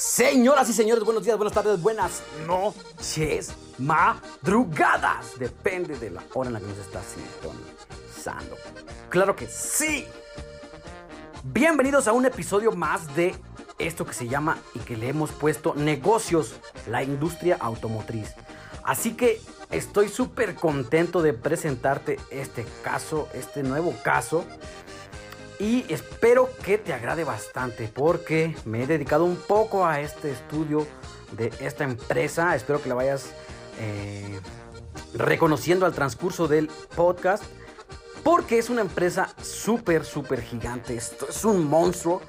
Señoras y señores, buenos días, buenas tardes, buenas noches, madrugadas. Depende de la hora en la que nos estás sintonizando. Claro que sí. Bienvenidos a un episodio más de esto que se llama y que le hemos puesto negocios, la industria automotriz. Así que estoy súper contento de presentarte este caso, este nuevo caso y espero que te agrade bastante porque me he dedicado un poco a este estudio de esta empresa. Espero que la vayas eh, reconociendo al transcurso del podcast porque es una empresa súper, súper gigante. Esto es un monstruo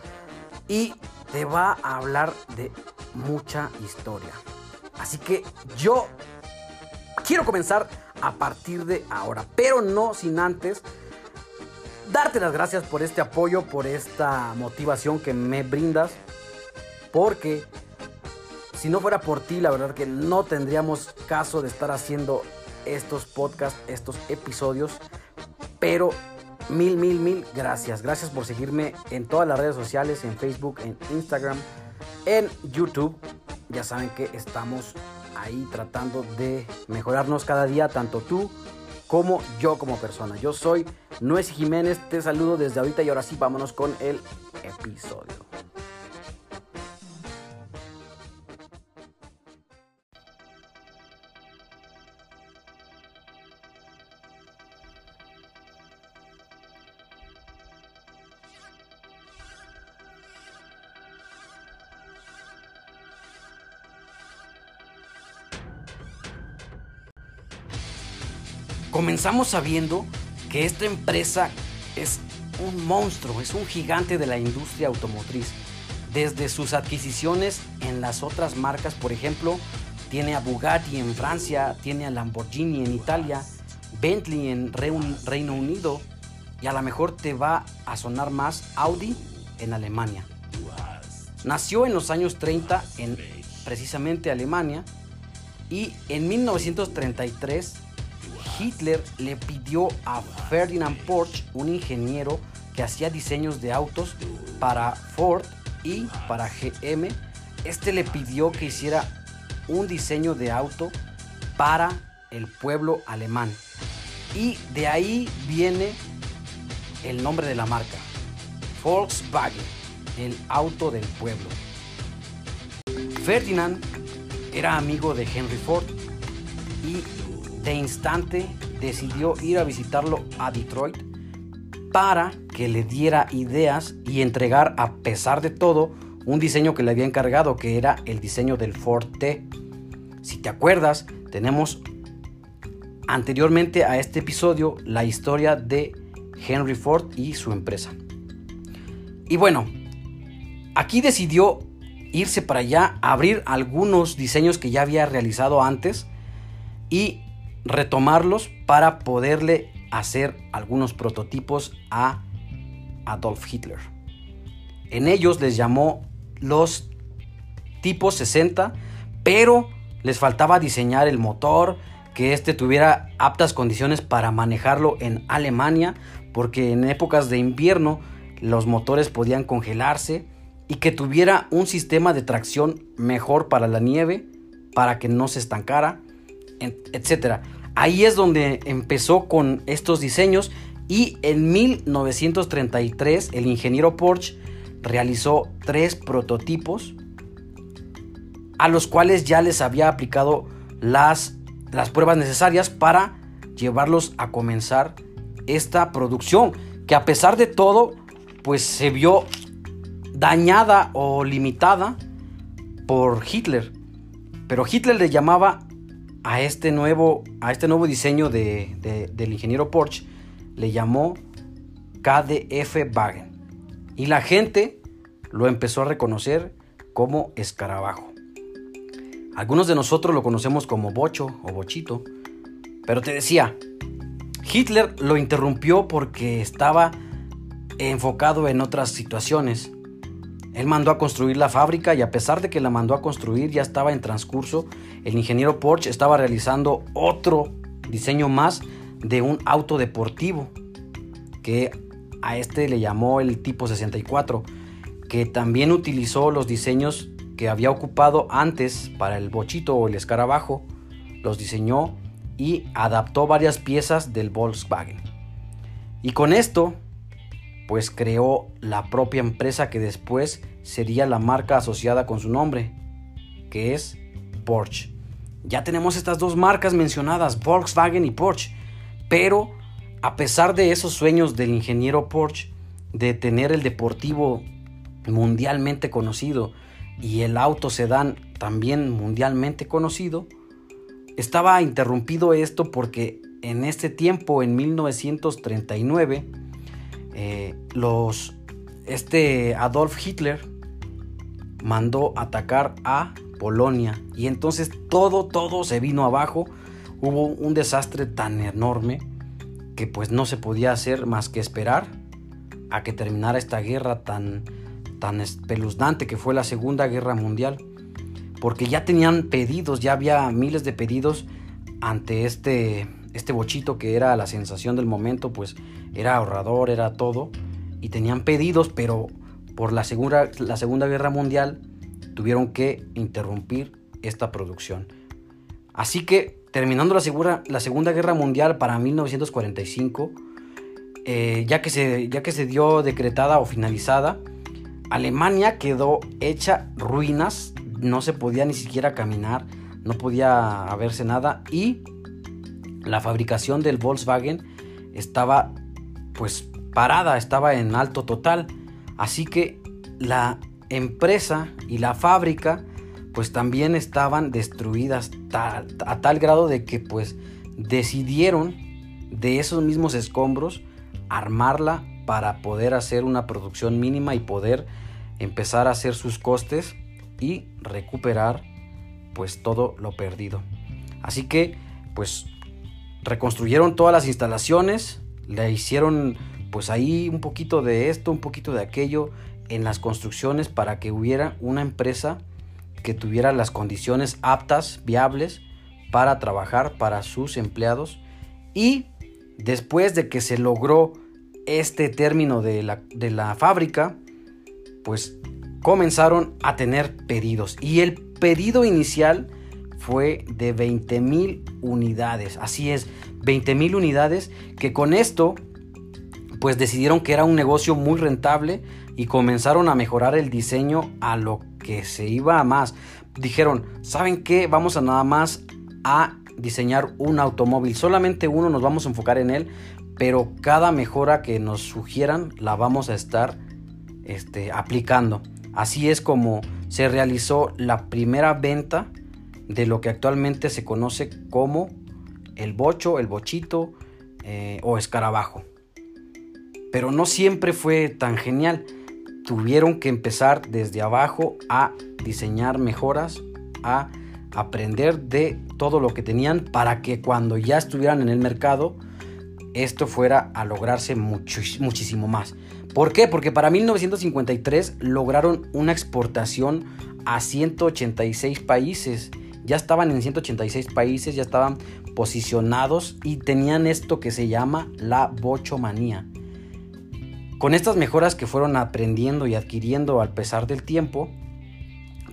y te va a hablar de mucha historia. Así que yo quiero comenzar a partir de ahora, pero no sin antes darte las gracias por este apoyo, por esta motivación que me brindas, porque si no fuera por ti, la verdad que no tendríamos caso de estar haciendo estos podcasts, estos episodios, pero mil, mil, mil gracias. Gracias por seguirme en todas las redes sociales, en Facebook, en Instagram, en YouTube. Ya saben que estamos ahí tratando de mejorarnos cada día, tanto tú como yo como persona. Yo soy Nuez Jiménez, te saludo desde ahorita y ahora sí vámonos con el episodio. Comenzamos sabiendo que esta empresa es un monstruo, es un gigante de la industria automotriz. Desde sus adquisiciones en las otras marcas, por ejemplo, tiene a Bugatti en Francia, tiene a Lamborghini en Italia, Bentley en Reino Unido y a lo mejor te va a sonar más Audi en Alemania. Nació en los años 30 en precisamente Alemania y en 1933 Hitler le pidió a Ferdinand Porsche, un ingeniero que hacía diseños de autos para Ford y para GM, este le pidió que hiciera un diseño de auto para el pueblo alemán. Y de ahí viene el nombre de la marca, Volkswagen, el auto del pueblo. Ferdinand era amigo de Henry Ford y de instante decidió ir a visitarlo a Detroit para que le diera ideas y entregar a pesar de todo un diseño que le había encargado que era el diseño del Ford T. Si te acuerdas, tenemos anteriormente a este episodio la historia de Henry Ford y su empresa. Y bueno, aquí decidió irse para allá, abrir algunos diseños que ya había realizado antes y retomarlos para poderle hacer algunos prototipos a Adolf Hitler. En ellos les llamó los tipos 60, pero les faltaba diseñar el motor, que éste tuviera aptas condiciones para manejarlo en Alemania, porque en épocas de invierno los motores podían congelarse y que tuviera un sistema de tracción mejor para la nieve, para que no se estancara etcétera. Ahí es donde empezó con estos diseños y en 1933 el ingeniero Porsche realizó tres prototipos a los cuales ya les había aplicado las, las pruebas necesarias para llevarlos a comenzar esta producción que a pesar de todo pues se vio dañada o limitada por Hitler pero Hitler le llamaba a este nuevo, a este nuevo diseño de, del ingeniero Porsche le llamó KDF Wagen. Y la gente lo empezó a reconocer como escarabajo. Algunos de nosotros lo conocemos como bocho o bochito. Pero te decía, Hitler lo interrumpió porque estaba enfocado en otras situaciones. Él mandó a construir la fábrica y a pesar de que la mandó a construir ya estaba en transcurso, el ingeniero Porsche estaba realizando otro diseño más de un auto deportivo que a este le llamó el tipo 64, que también utilizó los diseños que había ocupado antes para el bochito o el escarabajo, los diseñó y adaptó varias piezas del Volkswagen. Y con esto, pues creó la propia empresa que después sería la marca asociada con su nombre, que es Porsche. Ya tenemos estas dos marcas mencionadas, Volkswagen y Porsche, pero a pesar de esos sueños del ingeniero Porsche de tener el deportivo mundialmente conocido y el auto sedán también mundialmente conocido, estaba interrumpido esto porque en este tiempo, en 1939, eh, los, este Adolf Hitler mandó atacar a Polonia y entonces todo, todo se vino abajo. Hubo un desastre tan enorme que pues no se podía hacer más que esperar a que terminara esta guerra tan, tan espeluznante que fue la Segunda Guerra Mundial. Porque ya tenían pedidos, ya había miles de pedidos ante este, este bochito que era la sensación del momento, pues era ahorrador, era todo. Y tenían pedidos, pero por la Segunda, la segunda Guerra Mundial tuvieron que interrumpir esta producción. Así que terminando la, la Segunda Guerra Mundial para 1945, eh, ya, que se, ya que se dio decretada o finalizada, Alemania quedó hecha ruinas, no se podía ni siquiera caminar, no podía haberse nada y la fabricación del Volkswagen estaba pues parada, estaba en alto total. Así que la empresa y la fábrica pues también estaban destruidas a tal grado de que pues decidieron de esos mismos escombros armarla para poder hacer una producción mínima y poder empezar a hacer sus costes y recuperar pues todo lo perdido. Así que pues reconstruyeron todas las instalaciones, le hicieron pues ahí un poquito de esto, un poquito de aquello en las construcciones para que hubiera una empresa que tuviera las condiciones aptas, viables para trabajar para sus empleados y después de que se logró este término de la, de la fábrica, pues comenzaron a tener pedidos. Y el pedido inicial fue de 20 mil unidades. Así es, 20 mil unidades que con esto pues decidieron que era un negocio muy rentable y comenzaron a mejorar el diseño a lo que se iba a más. Dijeron, ¿saben qué? Vamos a nada más a diseñar un automóvil. Solamente uno nos vamos a enfocar en él pero cada mejora que nos sugieran la vamos a estar este, aplicando. Así es como se realizó la primera venta de lo que actualmente se conoce como el bocho, el bochito eh, o escarabajo. Pero no siempre fue tan genial. Tuvieron que empezar desde abajo a diseñar mejoras, a aprender de todo lo que tenían para que cuando ya estuvieran en el mercado esto fuera a lograrse muchísimo más. ¿Por qué? Porque para 1953 lograron una exportación a 186 países. Ya estaban en 186 países, ya estaban posicionados y tenían esto que se llama la bochomanía. Con estas mejoras que fueron aprendiendo y adquiriendo al pesar del tiempo,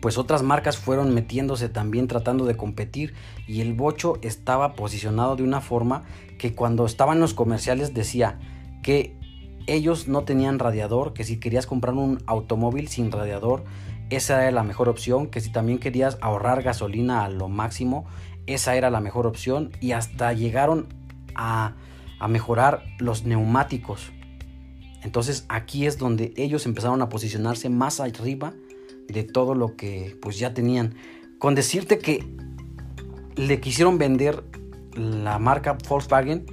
pues otras marcas fueron metiéndose también tratando de competir y el bocho estaba posicionado de una forma que cuando estaban los comerciales decía que ellos no tenían radiador, que si querías comprar un automóvil sin radiador, esa era la mejor opción, que si también querías ahorrar gasolina a lo máximo, esa era la mejor opción y hasta llegaron a, a mejorar los neumáticos. Entonces aquí es donde ellos empezaron a posicionarse más arriba de todo lo que pues ya tenían. Con decirte que le quisieron vender la marca Volkswagen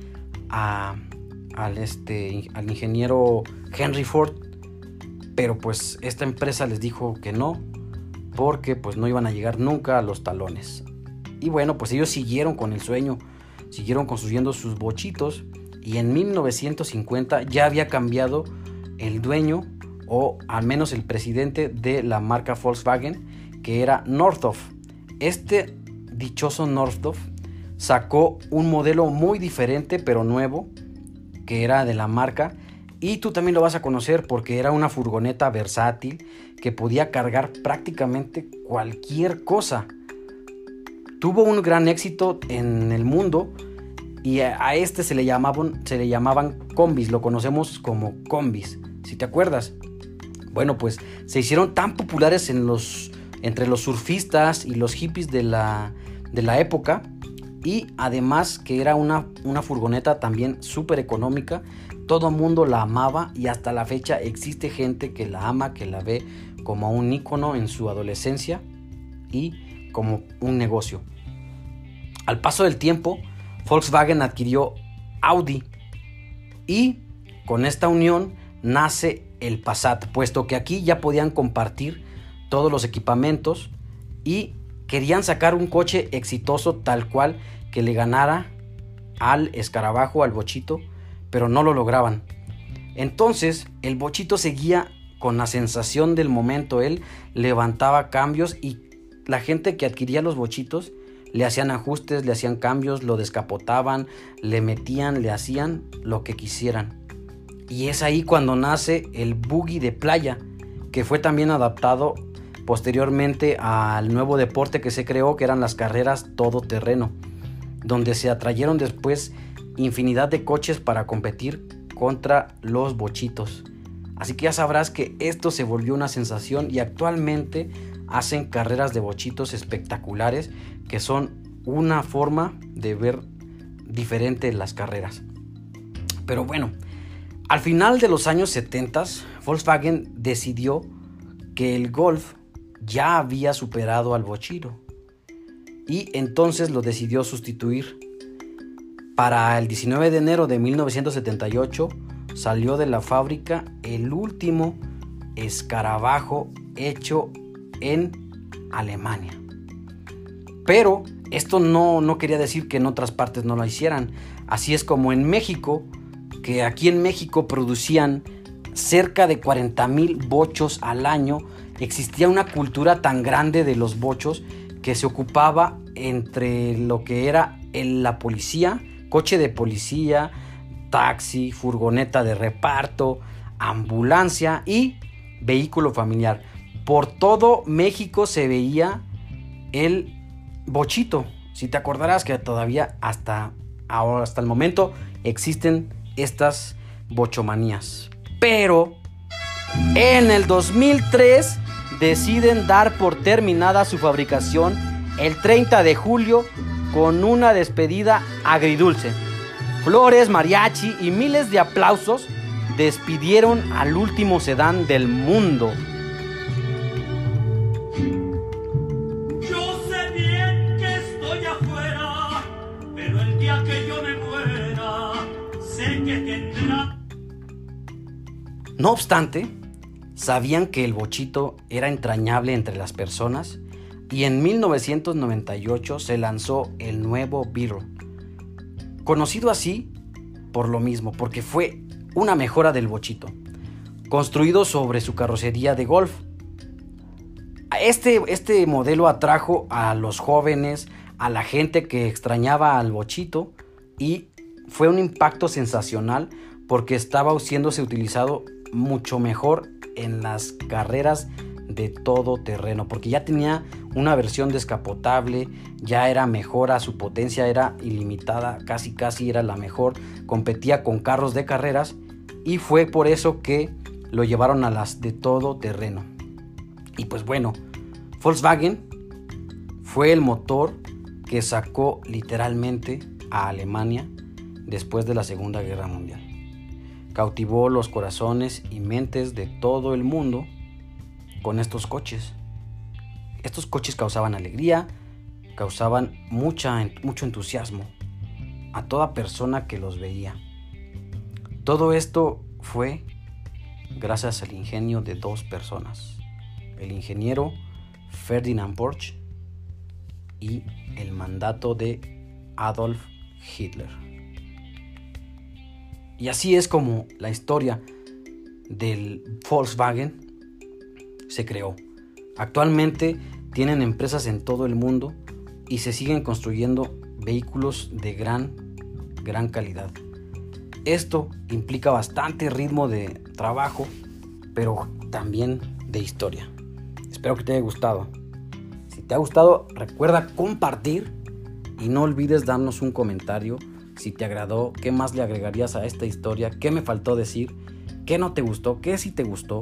a, al, este, al ingeniero Henry Ford, pero pues esta empresa les dijo que no, porque pues no iban a llegar nunca a los talones. Y bueno, pues ellos siguieron con el sueño, siguieron construyendo sus bochitos y en 1950 ya había cambiado el dueño o al menos el presidente de la marca Volkswagen, que era Northoff. Este dichoso Northoff sacó un modelo muy diferente pero nuevo, que era de la marca, y tú también lo vas a conocer porque era una furgoneta versátil que podía cargar prácticamente cualquier cosa. Tuvo un gran éxito en el mundo y a este se le llamaban, se le llamaban combis, lo conocemos como combis, si te acuerdas. Bueno, pues se hicieron tan populares en los, entre los surfistas y los hippies de la, época y además que era una, una furgoneta también súper económica. Todo mundo la amaba y hasta la fecha existe gente que la ama, que la ve como un ícono en su adolescencia y como un negocio. Al paso del tiempo, Volkswagen adquirió Audi y con esta unión nace el Passat, puesto que aquí ya podían compartir todos los equipamientos y querían sacar un coche exitoso tal cual que le ganara al escarabajo, al bochito, pero no lo lograban. Entonces el bochito seguía con la sensación del momento, él levantaba cambios y la gente que adquiría los bochitos le hacían ajustes, le hacían cambios, lo descapotaban, le metían, le hacían lo que quisieran. Y es ahí cuando nace el buggy de playa, que fue también adaptado posteriormente al nuevo deporte que se creó, que eran las carreras todoterreno donde se atrayeron después infinidad de coches para competir contra los bochitos. Así que ya sabrás que esto se volvió una sensación y actualmente hacen carreras de bochitos espectaculares que son una forma de ver diferente las carreras. Pero bueno, al final de los años 70, Volkswagen decidió que el Golf ya había superado al bochito y entonces lo decidió sustituir. Para el 19 de enero de 1978 salió de la fábrica el último escarabajo hecho en Alemania. Pero esto no, no quería decir que en otras partes no lo hicieran. Así es como en México, que aquí en México producían cerca de 40 mil bochos al año, existía una cultura tan grande de los bochos que se ocupaba entre lo que era la policía, coche de policía, taxi, furgoneta de reparto, ambulancia y vehículo familiar. Por todo México se veía el bochito. Si te acordarás que todavía hasta ahora, hasta el momento, existen estas bochomanías. Pero en el 2003 deciden dar por terminada su fabricación el 30 de julio con una despedida agridulce. Flores, mariachi y miles de aplausos despidieron al último sedán del mundo. Yo sé bien que estoy afuera, pero el día que yo me muera, sé que tendrá... No obstante, sabían que el bochito era entrañable entre las personas y en 1998 se lanzó el nuevo Beetle, conocido así por lo mismo, porque fue una mejora del bochito, construido sobre su carrocería de golf. Este, este modelo atrajo a los jóvenes, a la gente que extrañaba al bochito y fue un impacto sensacional porque estaba siéndose utilizado mucho mejor en las carreras de todo terreno, porque ya tenía una versión descapotable, ya era mejor a su potencia, era ilimitada, casi casi era la mejor, competía con carros de carreras y fue por eso que lo llevaron a las de todo terreno. Y pues bueno, Volkswagen fue el motor que sacó literalmente a Alemania después de la Segunda Guerra Mundial cautivó los corazones y mentes de todo el mundo con estos coches. Estos coches causaban alegría, causaban mucha, mucho entusiasmo a toda persona que los veía. Todo esto fue gracias al ingenio de dos personas, el ingeniero Ferdinand Porsche y el mandato de Adolf Hitler. Y así es como la historia del Volkswagen se creó. Actualmente tienen empresas en todo el mundo y se siguen construyendo vehículos de gran, gran calidad. Esto implica bastante ritmo de trabajo, pero también de historia. Espero que te haya gustado. Si te ha gustado, recuerda compartir y no olvides darnos un comentario si te agradó, qué más le agregarías a esta historia, qué me faltó decir, qué no te gustó, qué sí te gustó.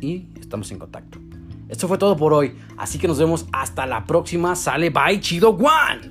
Y estamos en contacto. Esto fue todo por hoy, así que nos vemos hasta la próxima. Sale, bye, chido, one.